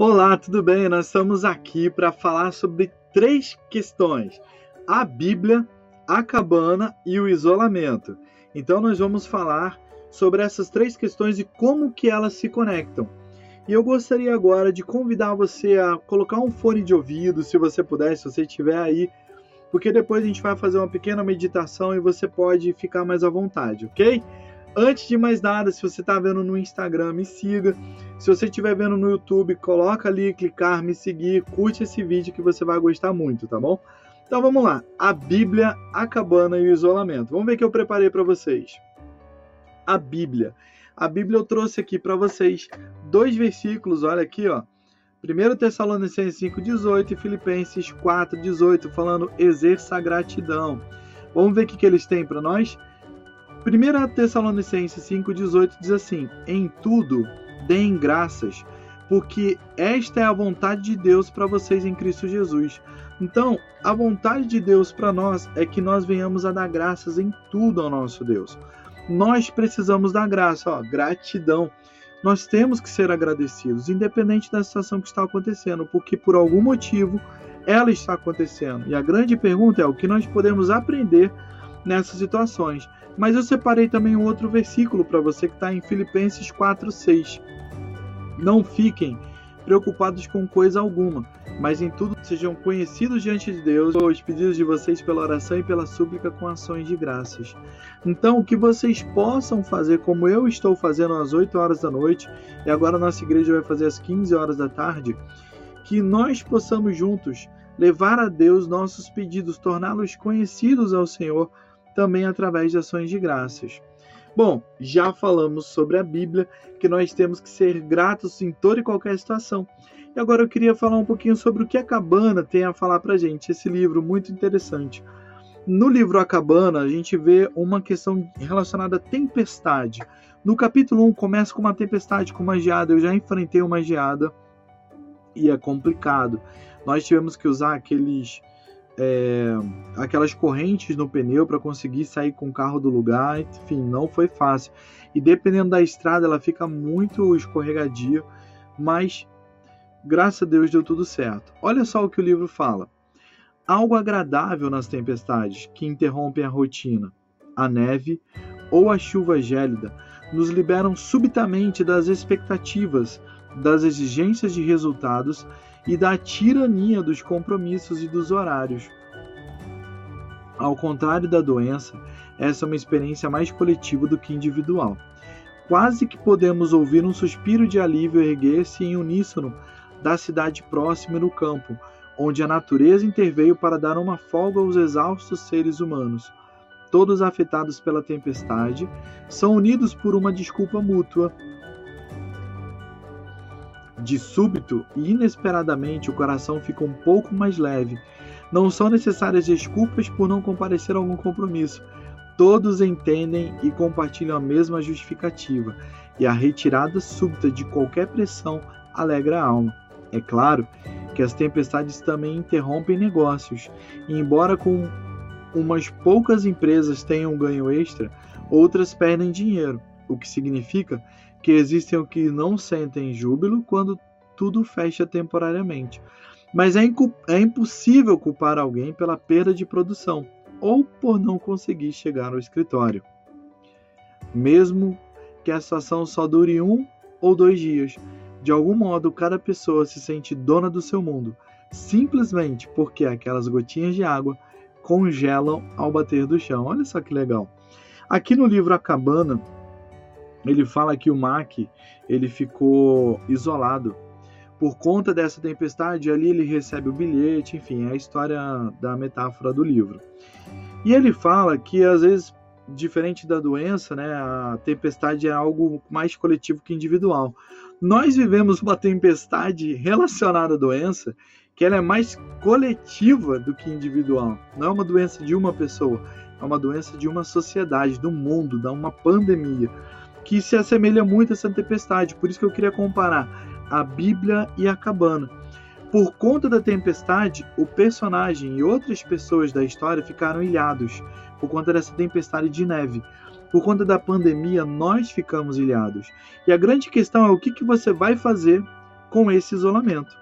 Olá, tudo bem? Nós estamos aqui para falar sobre três questões: a Bíblia, a cabana e o isolamento. Então nós vamos falar sobre essas três questões e como que elas se conectam. E eu gostaria agora de convidar você a colocar um fone de ouvido, se você puder, se você estiver aí, porque depois a gente vai fazer uma pequena meditação e você pode ficar mais à vontade, ok? Antes de mais nada, se você está vendo no Instagram, me siga. Se você estiver vendo no YouTube, coloca ali, clicar, me seguir, curte esse vídeo que você vai gostar muito, tá bom? Então vamos lá. A Bíblia, a cabana e o isolamento. Vamos ver o que eu preparei para vocês. A Bíblia. A Bíblia eu trouxe aqui para vocês dois versículos, olha aqui, ó. 1 Tessalonicenses 5,18 e Filipenses 4,18, falando exerça gratidão. Vamos ver o que eles têm para nós? 1 Tessalonicenses 5,18 diz assim: Em tudo deem graças, porque esta é a vontade de Deus para vocês em Cristo Jesus. Então, a vontade de Deus para nós é que nós venhamos a dar graças em tudo ao nosso Deus. Nós precisamos da graça, ó, gratidão. Nós temos que ser agradecidos, independente da situação que está acontecendo, porque por algum motivo ela está acontecendo. E a grande pergunta é o que nós podemos aprender nessas situações. Mas eu separei também um outro versículo para você que está em Filipenses 4,6. Não fiquem preocupados com coisa alguma, mas em tudo sejam conhecidos diante de Deus os pedidos de vocês pela oração e pela súplica com ações de graças. Então, o que vocês possam fazer, como eu estou fazendo às 8 horas da noite, e agora a nossa igreja vai fazer às 15 horas da tarde, que nós possamos juntos levar a Deus nossos pedidos, torná-los conhecidos ao Senhor também através de ações de graças. Bom, já falamos sobre a Bíblia, que nós temos que ser gratos em toda e qualquer situação. E agora eu queria falar um pouquinho sobre o que a Cabana tem a falar para gente, esse livro muito interessante. No livro A Cabana, a gente vê uma questão relacionada à tempestade. No capítulo 1 começa com uma tempestade, com uma geada. Eu já enfrentei uma geada e é complicado. Nós tivemos que usar aqueles é, aquelas correntes no pneu para conseguir sair com o carro do lugar. Enfim, não foi fácil. E dependendo da estrada, ela fica muito escorregadia, mas graças a Deus deu tudo certo. Olha só o que o livro fala. Algo agradável nas tempestades que interrompem a rotina, a neve ou a chuva gélida, nos liberam subitamente das expectativas, das exigências de resultados e da tirania dos compromissos e dos horários. Ao contrário da doença, essa é uma experiência mais coletiva do que individual. Quase que podemos ouvir um suspiro de alívio erguer-se em uníssono da cidade próxima e no campo, onde a natureza interveio para dar uma folga aos exaustos seres humanos. Todos afetados pela tempestade são unidos por uma desculpa mútua de súbito e inesperadamente o coração fica um pouco mais leve. Não são necessárias desculpas por não comparecer a algum compromisso. Todos entendem e compartilham a mesma justificativa, e a retirada súbita de qualquer pressão alegra a alma. É claro que as tempestades também interrompem negócios, e embora com umas poucas empresas tenham ganho extra, outras perdem dinheiro, o que significa que existem os que não sentem júbilo quando tudo fecha temporariamente. Mas é, é impossível culpar alguém pela perda de produção ou por não conseguir chegar ao escritório. Mesmo que a situação só dure um ou dois dias, de algum modo cada pessoa se sente dona do seu mundo, simplesmente porque aquelas gotinhas de água congelam ao bater do chão. Olha só que legal. Aqui no livro A Cabana, ele fala que o Mac ele ficou isolado por conta dessa tempestade. Ali ele recebe o bilhete, enfim, é a história da metáfora do livro. E ele fala que às vezes, diferente da doença, né, a tempestade é algo mais coletivo que individual. Nós vivemos uma tempestade relacionada à doença que ela é mais coletiva do que individual. Não é uma doença de uma pessoa, é uma doença de uma sociedade, do mundo, de uma pandemia que se assemelha muito a essa tempestade. Por isso que eu queria comparar a Bíblia e a cabana. Por conta da tempestade, o personagem e outras pessoas da história ficaram ilhados por conta dessa tempestade de neve. Por conta da pandemia, nós ficamos ilhados. E a grande questão é o que, que você vai fazer com esse isolamento.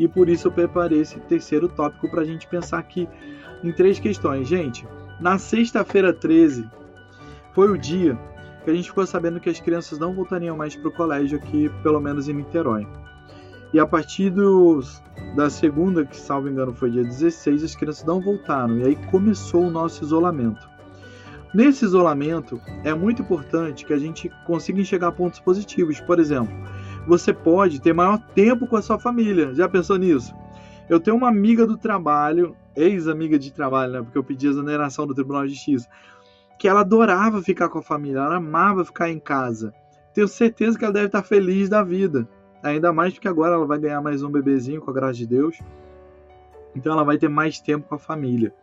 E por isso eu preparei esse terceiro tópico para a gente pensar aqui em três questões. Gente, na sexta-feira 13 foi o dia que a gente ficou sabendo que as crianças não voltariam mais para o colégio aqui, pelo menos em Niterói. E a partir da segunda, que salvo engano foi dia 16, as crianças não voltaram. E aí começou o nosso isolamento. Nesse isolamento, é muito importante que a gente consiga enxergar pontos positivos. Por exemplo, você pode ter maior tempo com a sua família. Já pensou nisso? Eu tenho uma amiga do trabalho, ex-amiga de trabalho, né? Porque eu pedi exoneração do Tribunal de Justiça, que ela adorava ficar com a família, ela amava ficar em casa. Tenho certeza que ela deve estar feliz da vida. Ainda mais porque agora ela vai ganhar mais um bebezinho, com a graça de Deus. Então ela vai ter mais tempo com a família.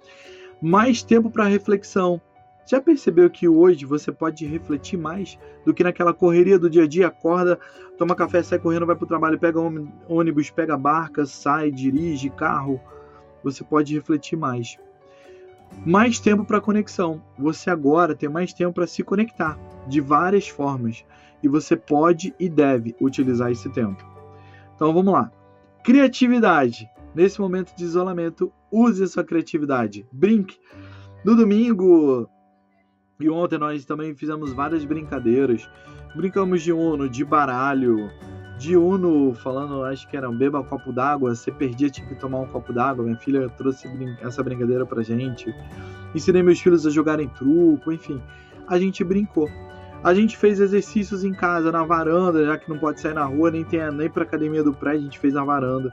Mais tempo para reflexão. Já percebeu que hoje você pode refletir mais do que naquela correria do dia a dia? Acorda, toma café, sai correndo, vai para o trabalho, pega ônibus, pega barca, sai, dirige carro. Você pode refletir mais. Mais tempo para conexão. Você agora tem mais tempo para se conectar de várias formas e você pode e deve utilizar esse tempo. Então vamos lá. Criatividade. Nesse momento de isolamento, use a sua criatividade. Brinque. No domingo, e ontem nós também fizemos várias brincadeiras. Brincamos de Uno, de baralho, de Uno, falando, acho que era um beba um copo d'água, você perdia, tinha que tomar um copo d'água. Minha filha trouxe essa brincadeira pra gente. Ensinei meus filhos a jogarem truco, enfim. A gente brincou. A gente fez exercícios em casa, na varanda, já que não pode sair na rua, nem, tem, nem pra academia do prédio, a gente fez na varanda.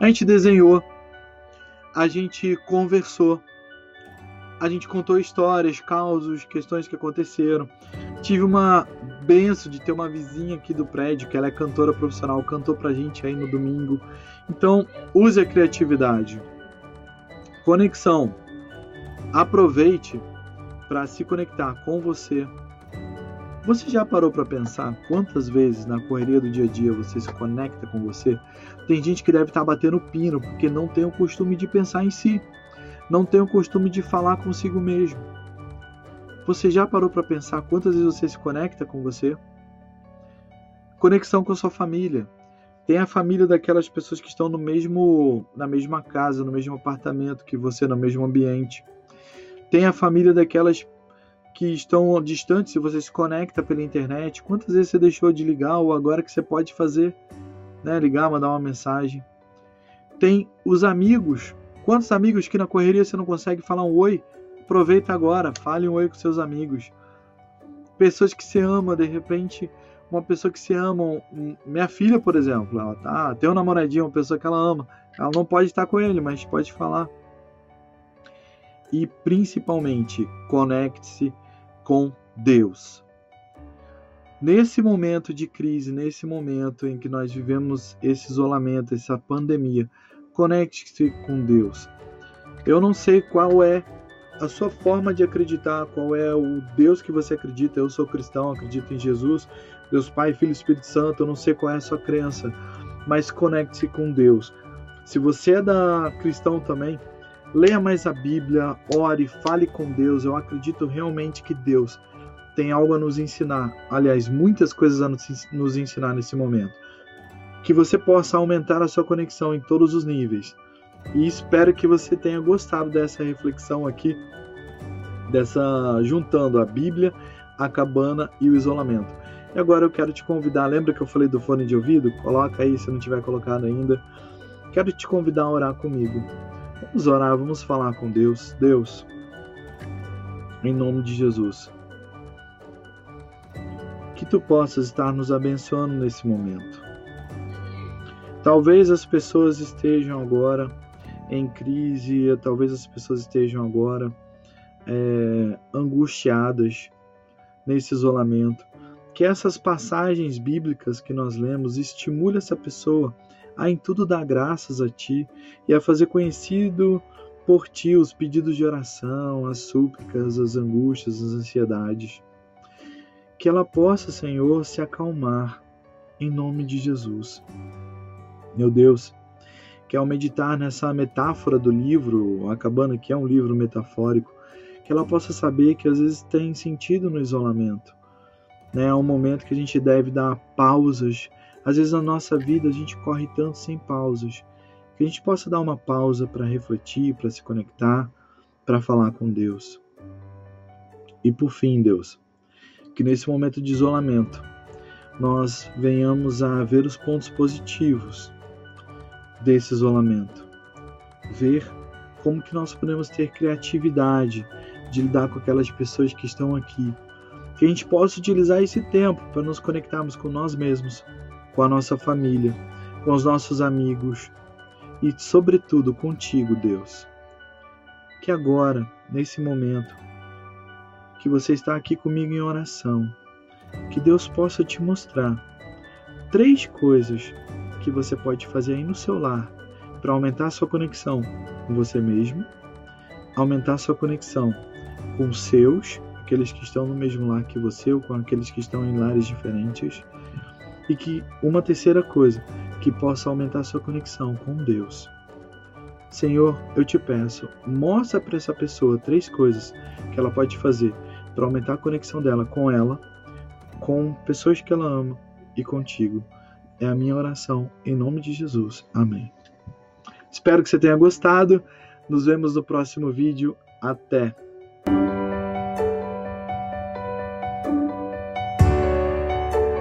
A gente desenhou, a gente conversou, a gente contou histórias, causos, questões que aconteceram. Tive uma benção de ter uma vizinha aqui do prédio, que ela é cantora profissional, cantou pra gente aí no domingo. Então, use a criatividade. Conexão. Aproveite para se conectar com você. Você já parou para pensar quantas vezes na correria do dia a dia você se conecta com você? Tem gente que deve estar tá batendo pino porque não tem o costume de pensar em si não tem o costume de falar consigo mesmo. Você já parou para pensar quantas vezes você se conecta com você? Conexão com a sua família. Tem a família daquelas pessoas que estão no mesmo, na mesma casa, no mesmo apartamento que você, no mesmo ambiente. Tem a família daquelas que estão distantes e você se conecta pela internet. Quantas vezes você deixou de ligar ou agora que você pode fazer, né, ligar, mandar uma mensagem? Tem os amigos Quantos amigos que na correria você não consegue falar um oi? Aproveita agora, fale um oi com seus amigos. Pessoas que você ama, de repente, uma pessoa que você ama, minha filha, por exemplo, ela tá, tem um namoradinho, uma pessoa que ela ama, ela não pode estar com ele, mas pode falar. E principalmente, conecte-se com Deus. Nesse momento de crise, nesse momento em que nós vivemos esse isolamento, essa pandemia, Conecte-se com Deus. Eu não sei qual é a sua forma de acreditar, qual é o Deus que você acredita. Eu sou cristão, acredito em Jesus, Deus Pai, Filho e Espírito Santo. Eu não sei qual é a sua crença, mas conecte-se com Deus. Se você é da cristão também, leia mais a Bíblia, ore, fale com Deus. Eu acredito realmente que Deus tem algo a nos ensinar. Aliás, muitas coisas a nos ensinar nesse momento que você possa aumentar a sua conexão em todos os níveis. E espero que você tenha gostado dessa reflexão aqui, dessa juntando a Bíblia, a cabana e o isolamento. E agora eu quero te convidar, lembra que eu falei do fone de ouvido? Coloca aí se não tiver colocado ainda. Quero te convidar a orar comigo. Vamos orar, vamos falar com Deus. Deus, em nome de Jesus, que tu possas estar nos abençoando nesse momento Talvez as pessoas estejam agora em crise, talvez as pessoas estejam agora é, angustiadas nesse isolamento. Que essas passagens bíblicas que nós lemos estimule essa pessoa a em tudo dar graças a Ti e a fazer conhecido por Ti os pedidos de oração, as súplicas, as angústias, as ansiedades. Que ela possa, Senhor, se acalmar em nome de Jesus. Meu Deus, que ao meditar nessa metáfora do livro, acabando que é um livro metafórico, que ela possa saber que às vezes tem sentido no isolamento. Né? É um momento que a gente deve dar pausas, Às vezes na nossa vida a gente corre tanto sem pausas, que a gente possa dar uma pausa para refletir, para se conectar, para falar com Deus. E por fim, Deus, que nesse momento de isolamento nós venhamos a ver os pontos positivos desse isolamento. Ver como que nós podemos ter criatividade de lidar com aquelas pessoas que estão aqui. Que a gente possa utilizar esse tempo para nos conectarmos com nós mesmos, com a nossa família, com os nossos amigos e, sobretudo, contigo, Deus. Que agora, nesse momento, que você está aqui comigo em oração, que Deus possa te mostrar três coisas que você pode fazer aí no seu lar para aumentar sua conexão com você mesmo, aumentar sua conexão com os seus, aqueles que estão no mesmo lar que você ou com aqueles que estão em lares diferentes, e que uma terceira coisa, que possa aumentar sua conexão com Deus. Senhor, eu te peço, mostra para essa pessoa três coisas que ela pode fazer para aumentar a conexão dela com ela, com pessoas que ela ama e contigo. É a minha oração em nome de Jesus. Amém. Espero que você tenha gostado. Nos vemos no próximo vídeo. Até!